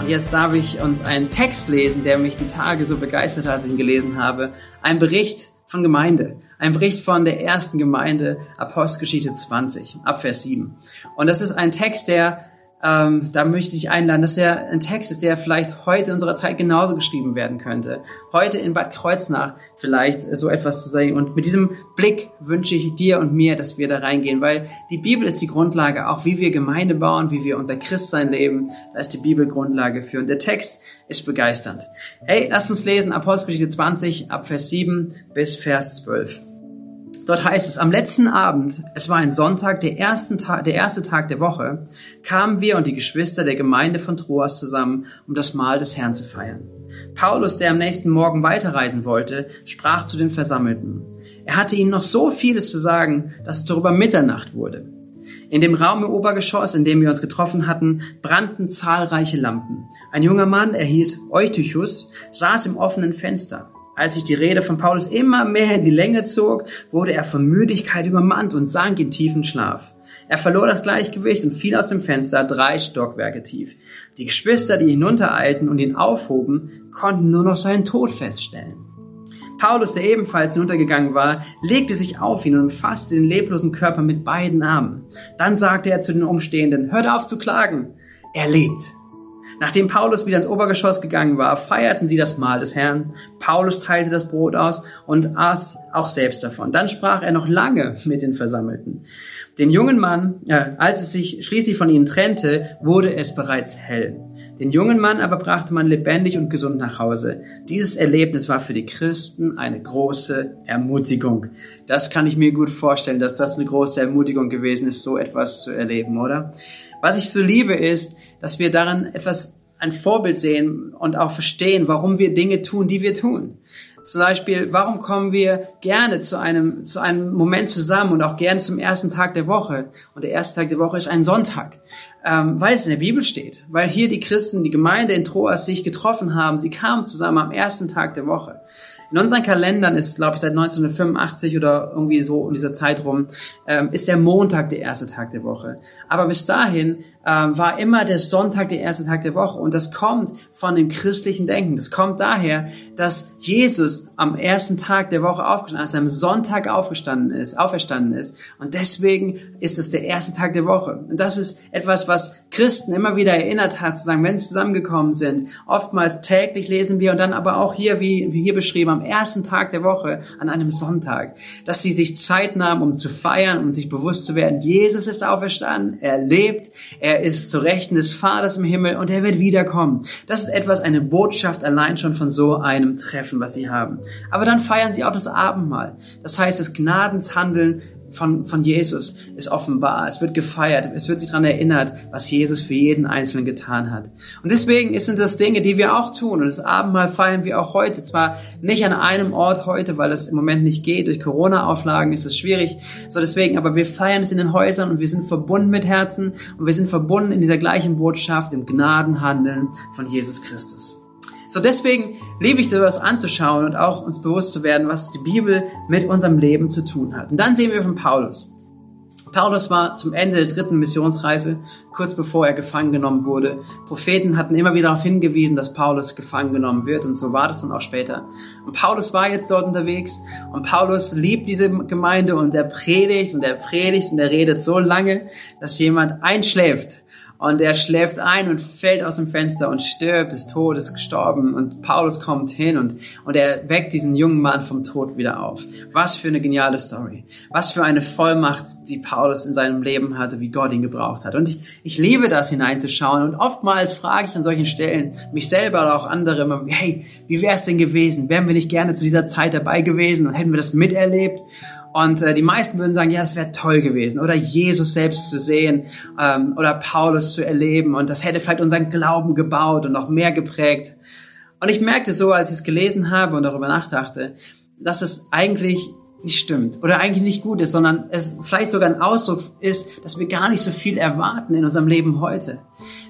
Und jetzt darf ich uns einen Text lesen, der mich die Tage so begeistert hat, als ich ihn gelesen habe. Ein Bericht von Gemeinde. Ein Bericht von der ersten Gemeinde, Apostelgeschichte 20, Abvers 7. Und das ist ein Text, der ähm, da möchte ich einladen, dass der ein Text ist, der vielleicht heute in unserer Zeit genauso geschrieben werden könnte. Heute in Bad Kreuznach vielleicht so etwas zu sagen. Und mit diesem Blick wünsche ich dir und mir, dass wir da reingehen, weil die Bibel ist die Grundlage, auch wie wir Gemeinde bauen, wie wir unser Christsein leben. Da ist die Bibel Grundlage für. Und der Text ist begeisternd. Hey, lass uns lesen Apostelgeschichte 20 ab Vers 7 bis Vers 12. Dort heißt es, am letzten Abend, es war ein Sonntag, der, ersten Tag, der erste Tag der Woche, kamen wir und die Geschwister der Gemeinde von Troas zusammen, um das Mahl des Herrn zu feiern. Paulus, der am nächsten Morgen weiterreisen wollte, sprach zu den Versammelten. Er hatte ihnen noch so vieles zu sagen, dass es darüber Mitternacht wurde. In dem Raum im Obergeschoss, in dem wir uns getroffen hatten, brannten zahlreiche Lampen. Ein junger Mann, er hieß Eutychus, saß im offenen Fenster. Als sich die Rede von Paulus immer mehr in die Länge zog, wurde er von Müdigkeit übermannt und sank in tiefen Schlaf. Er verlor das Gleichgewicht und fiel aus dem Fenster drei Stockwerke tief. Die Geschwister, die hinuntereilten und ihn aufhoben, konnten nur noch seinen Tod feststellen. Paulus, der ebenfalls hinuntergegangen war, legte sich auf ihn und umfasste den leblosen Körper mit beiden Armen. Dann sagte er zu den Umstehenden, hört auf zu klagen, er lebt. Nachdem Paulus wieder ins Obergeschoss gegangen war, feierten sie das Mahl des Herrn. Paulus teilte das Brot aus und aß auch selbst davon. Dann sprach er noch lange mit den Versammelten. Den jungen Mann, äh, als es sich schließlich von ihnen trennte, wurde es bereits hell. Den jungen Mann aber brachte man lebendig und gesund nach Hause. Dieses Erlebnis war für die Christen eine große Ermutigung. Das kann ich mir gut vorstellen, dass das eine große Ermutigung gewesen ist, so etwas zu erleben, oder? Was ich so liebe ist, dass wir darin etwas, ein Vorbild sehen und auch verstehen, warum wir Dinge tun, die wir tun. Zum Beispiel, warum kommen wir gerne zu einem, zu einem Moment zusammen und auch gerne zum ersten Tag der Woche? Und der erste Tag der Woche ist ein Sonntag, ähm, weil es in der Bibel steht. Weil hier die Christen, die Gemeinde in Troas sich getroffen haben. Sie kamen zusammen am ersten Tag der Woche. In unseren Kalendern ist, glaube ich, seit 1985 oder irgendwie so in dieser Zeit rum, ähm, ist der Montag der erste Tag der Woche. Aber bis dahin war immer der Sonntag der erste Tag der Woche. Und das kommt von dem christlichen Denken. Das kommt daher, dass Jesus am ersten Tag der Woche aufgestanden ist, am Sonntag aufgestanden ist, auferstanden ist. Und deswegen ist es der erste Tag der Woche. Und das ist etwas, was Christen immer wieder erinnert hat, zu sagen, wenn sie zusammengekommen sind. Oftmals täglich lesen wir und dann aber auch hier, wie, wie hier beschrieben, am ersten Tag der Woche, an einem Sonntag, dass sie sich Zeit nahmen, um zu feiern, um sich bewusst zu werden, Jesus ist auferstanden, er lebt, er ist zu Rechten des Vaters im Himmel und er wird wiederkommen. Das ist etwas, eine Botschaft allein schon von so einem Treffen, was sie haben. Aber dann feiern sie auch das Abendmahl. Das heißt, das Gnadenshandeln von, von Jesus ist offenbar. Es wird gefeiert. Es wird sich daran erinnert, was Jesus für jeden Einzelnen getan hat. Und deswegen sind das Dinge, die wir auch tun. Und das Abendmahl feiern wir auch heute. Zwar nicht an einem Ort heute, weil es im Moment nicht geht. Durch Corona-Auflagen ist es schwierig. So deswegen, aber wir feiern es in den Häusern und wir sind verbunden mit Herzen und wir sind verbunden in dieser gleichen Botschaft, im Gnadenhandeln von Jesus Christus. So deswegen liebe ich sowas anzuschauen und auch uns bewusst zu werden, was die Bibel mit unserem Leben zu tun hat. Und dann sehen wir von Paulus. Paulus war zum Ende der dritten Missionsreise, kurz bevor er gefangen genommen wurde. Propheten hatten immer wieder darauf hingewiesen, dass Paulus gefangen genommen wird und so war das dann auch später. Und Paulus war jetzt dort unterwegs und Paulus liebt diese Gemeinde und er predigt und er predigt und er redet so lange, dass jemand einschläft und er schläft ein und fällt aus dem Fenster und stirbt, ist tot, ist gestorben. Und Paulus kommt hin und, und er weckt diesen jungen Mann vom Tod wieder auf. Was für eine geniale Story. Was für eine Vollmacht, die Paulus in seinem Leben hatte, wie Gott ihn gebraucht hat. Und ich, ich liebe das hineinzuschauen. Und oftmals frage ich an solchen Stellen mich selber oder auch andere immer, hey, wie wäre es denn gewesen? Wären wir nicht gerne zu dieser Zeit dabei gewesen und hätten wir das miterlebt? Und äh, die meisten würden sagen, ja, das wäre toll gewesen. Oder Jesus selbst zu sehen ähm, oder Paulus zu erleben. Und das hätte vielleicht unseren Glauben gebaut und noch mehr geprägt. Und ich merkte so, als ich es gelesen habe und darüber nachdachte, dass es eigentlich nicht stimmt oder eigentlich nicht gut ist, sondern es vielleicht sogar ein Ausdruck ist, dass wir gar nicht so viel erwarten in unserem Leben heute.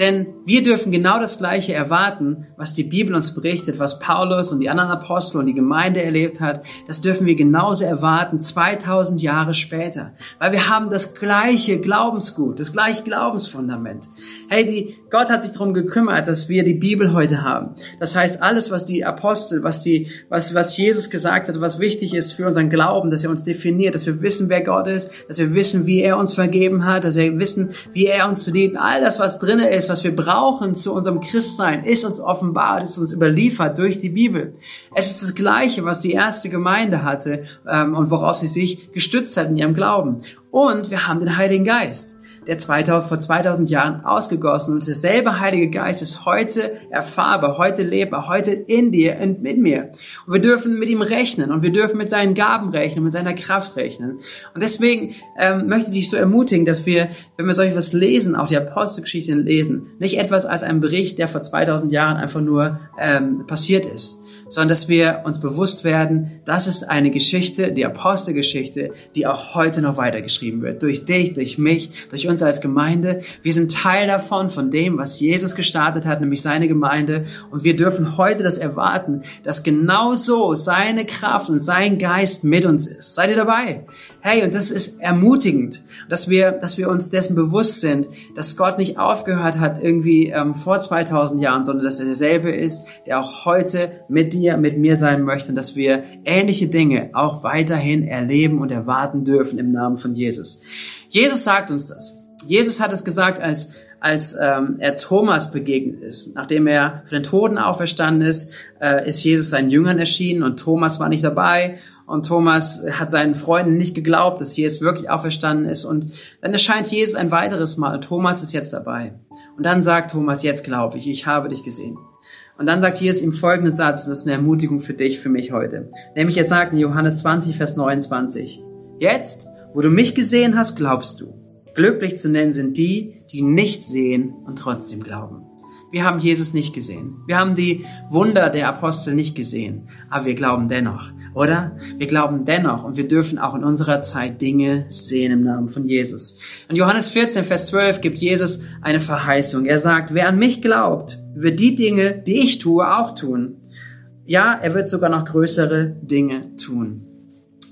Denn wir dürfen genau das Gleiche erwarten, was die Bibel uns berichtet, was Paulus und die anderen Apostel und die Gemeinde erlebt hat. Das dürfen wir genauso erwarten 2000 Jahre später. Weil wir haben das gleiche Glaubensgut, das gleiche Glaubensfundament. Hey, die, Gott hat sich darum gekümmert, dass wir die Bibel heute haben. Das heißt, alles, was die Apostel, was die, was, was Jesus gesagt hat, was wichtig ist für unseren Glauben, dass er uns definiert, dass wir wissen, wer Gott ist, dass wir wissen, wie er uns vergeben hat, dass wir wissen, wie er uns liebt. All das, was drinne ist, was wir brauchen zu unserem Christsein, ist uns offenbart, ist uns überliefert durch die Bibel. Es ist das Gleiche, was die erste Gemeinde hatte ähm, und worauf sie sich gestützt hat in ihrem Glauben. Und wir haben den Heiligen Geist der 2000, vor 2000 Jahren ausgegossen und derselbe Heilige Geist ist heute erfahrbar, heute lebbar, heute in dir und mit mir. Und wir dürfen mit ihm rechnen und wir dürfen mit seinen Gaben rechnen, mit seiner Kraft rechnen. Und deswegen ähm, möchte ich dich so ermutigen, dass wir, wenn wir solch was lesen, auch die Apostelgeschichte lesen, nicht etwas als einen Bericht, der vor 2000 Jahren einfach nur ähm, passiert ist, sondern dass wir uns bewusst werden, das ist eine Geschichte, die Apostelgeschichte, die auch heute noch weitergeschrieben wird. Durch dich, durch mich, durch uns als Gemeinde. Wir sind Teil davon, von dem, was Jesus gestartet hat, nämlich seine Gemeinde. Und wir dürfen heute das erwarten, dass genauso seine Kraft und sein Geist mit uns ist. Seid ihr dabei? Hey, und das ist ermutigend, dass wir, dass wir uns dessen bewusst sind, dass Gott nicht aufgehört hat irgendwie ähm, vor 2000 Jahren, sondern dass er derselbe ist, der auch heute mit dir, mit mir sein möchte und dass wir ähnliche Dinge auch weiterhin erleben und erwarten dürfen im Namen von Jesus. Jesus sagt uns das. Jesus hat es gesagt, als als ähm, er Thomas begegnet ist. Nachdem er von den Toten auferstanden ist, äh, ist Jesus seinen Jüngern erschienen und Thomas war nicht dabei und Thomas hat seinen Freunden nicht geglaubt, dass Jesus wirklich auferstanden ist. Und dann erscheint Jesus ein weiteres Mal. Thomas ist jetzt dabei. Und dann sagt Thomas, jetzt glaube ich, ich habe dich gesehen. Und dann sagt Jesus ihm folgenden Satz, das ist eine Ermutigung für dich, für mich heute. Nämlich er sagt in Johannes 20, Vers 29, Jetzt, wo du mich gesehen hast, glaubst du. Glücklich zu nennen sind die, die nicht sehen und trotzdem glauben. Wir haben Jesus nicht gesehen. Wir haben die Wunder der Apostel nicht gesehen. Aber wir glauben dennoch, oder? Wir glauben dennoch und wir dürfen auch in unserer Zeit Dinge sehen im Namen von Jesus. In Johannes 14, Vers 12 gibt Jesus eine Verheißung. Er sagt, wer an mich glaubt, wird die Dinge, die ich tue, auch tun. Ja, er wird sogar noch größere Dinge tun.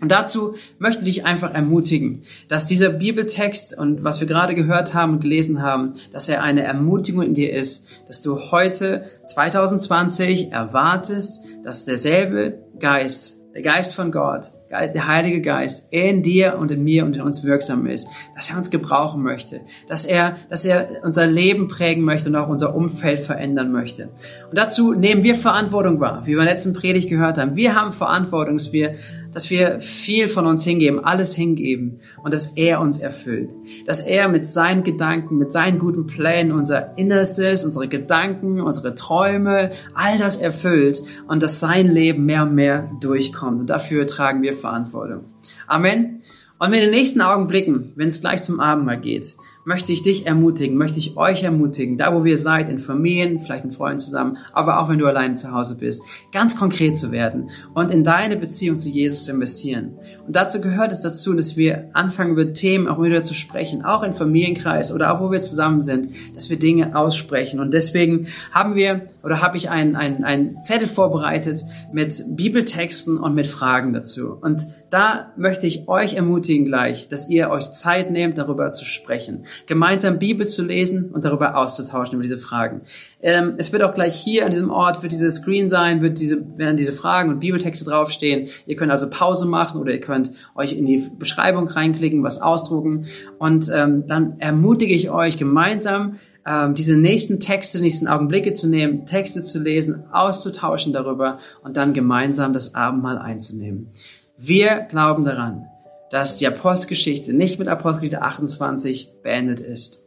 Und dazu möchte ich einfach ermutigen, dass dieser Bibeltext und was wir gerade gehört haben und gelesen haben, dass er eine Ermutigung in dir ist, dass du heute 2020 erwartest, dass derselbe Geist der Geist von Gott, der Heilige Geist in dir und in mir und in uns wirksam ist, dass er uns gebrauchen möchte, dass er, dass er unser Leben prägen möchte und auch unser Umfeld verändern möchte. Und dazu nehmen wir Verantwortung wahr, wie wir in der letzten Predigt gehört haben. Wir haben Verantwortung, dass wir dass wir viel von uns hingeben, alles hingeben und dass er uns erfüllt. Dass er mit seinen Gedanken, mit seinen guten Plänen unser Innerstes, unsere Gedanken, unsere Träume, all das erfüllt und dass sein Leben mehr und mehr durchkommt. Und dafür tragen wir Verantwortung. Amen. Und in den nächsten Augenblicken, wenn es gleich zum Abendmahl geht, möchte ich dich ermutigen, möchte ich euch ermutigen, da wo wir seid, in Familien, vielleicht mit Freunden zusammen, aber auch wenn du allein zu Hause bist, ganz konkret zu werden und in deine Beziehung zu Jesus zu investieren. Und dazu gehört es dazu, dass wir anfangen über Themen auch wieder zu sprechen, auch im Familienkreis oder auch wo wir zusammen sind, dass wir Dinge aussprechen. Und deswegen haben wir oder habe ich einen ein Zettel vorbereitet mit Bibeltexten und mit Fragen dazu. Und da möchte ich euch ermutigen gleich, dass ihr euch Zeit nehmt, darüber zu sprechen, gemeinsam Bibel zu lesen und darüber auszutauschen über diese Fragen. Ähm, es wird auch gleich hier an diesem Ort, wird diese Screen sein, wird diese, werden diese Fragen und Bibeltexte draufstehen. Ihr könnt also Pause machen oder ihr könnt euch in die Beschreibung reinklicken, was ausdrucken. Und ähm, dann ermutige ich euch gemeinsam, ähm, diese nächsten Texte, nächsten Augenblicke zu nehmen, Texte zu lesen, auszutauschen darüber und dann gemeinsam das Abendmahl einzunehmen. Wir glauben daran, dass die Apostelgeschichte nicht mit Apostelgeschichte 28 beendet ist.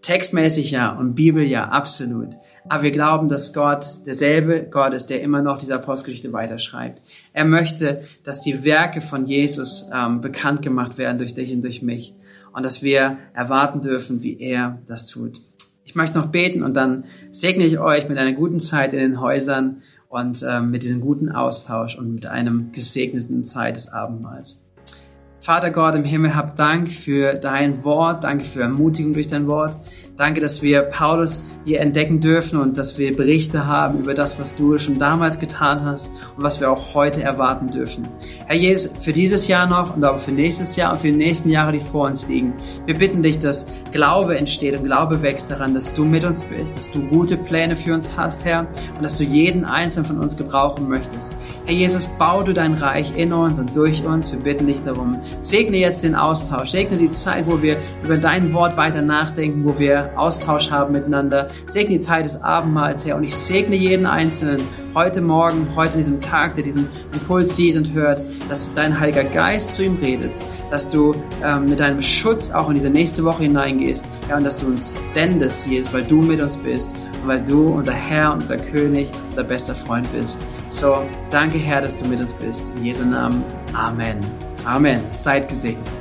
Textmäßig ja und Bibel ja, absolut. Aber wir glauben, dass Gott derselbe Gott ist, der immer noch diese Apostelgeschichte weiterschreibt. Er möchte, dass die Werke von Jesus ähm, bekannt gemacht werden durch dich und durch mich. Und dass wir erwarten dürfen, wie er das tut. Ich möchte noch beten und dann segne ich euch mit einer guten Zeit in den Häusern und äh, mit diesem guten Austausch und mit einem gesegneten Zeit des Abendmahls. Vater Gott im Himmel, hab Dank für dein Wort, danke für Ermutigung durch dein Wort. Danke, dass wir Paulus hier entdecken dürfen und dass wir Berichte haben über das, was du schon damals getan hast und was wir auch heute erwarten dürfen. Herr Jesus, für dieses Jahr noch und auch für nächstes Jahr und für die nächsten Jahre, die vor uns liegen, wir bitten dich, dass Glaube entsteht und Glaube wächst daran, dass du mit uns bist, dass du gute Pläne für uns hast, Herr, und dass du jeden einzelnen von uns gebrauchen möchtest. Herr Jesus, bau du dein Reich in uns und durch uns. Wir bitten dich darum. Segne jetzt den Austausch, segne die Zeit, wo wir über dein Wort weiter nachdenken, wo wir Austausch haben miteinander. Segne die Zeit des Abendmahls, Herr. Und ich segne jeden Einzelnen heute Morgen, heute an diesem Tag, der diesen Impuls sieht und hört, dass dein Heiliger Geist zu ihm redet, dass du ähm, mit deinem Schutz auch in diese nächste Woche hineingehst, ja, und dass du uns sendest, Jesus, weil du mit uns bist und weil du unser Herr, unser König, unser bester Freund bist. So, danke Herr, dass du mit uns bist. In Jesu Namen. Amen. Amen. Seid gesegnet.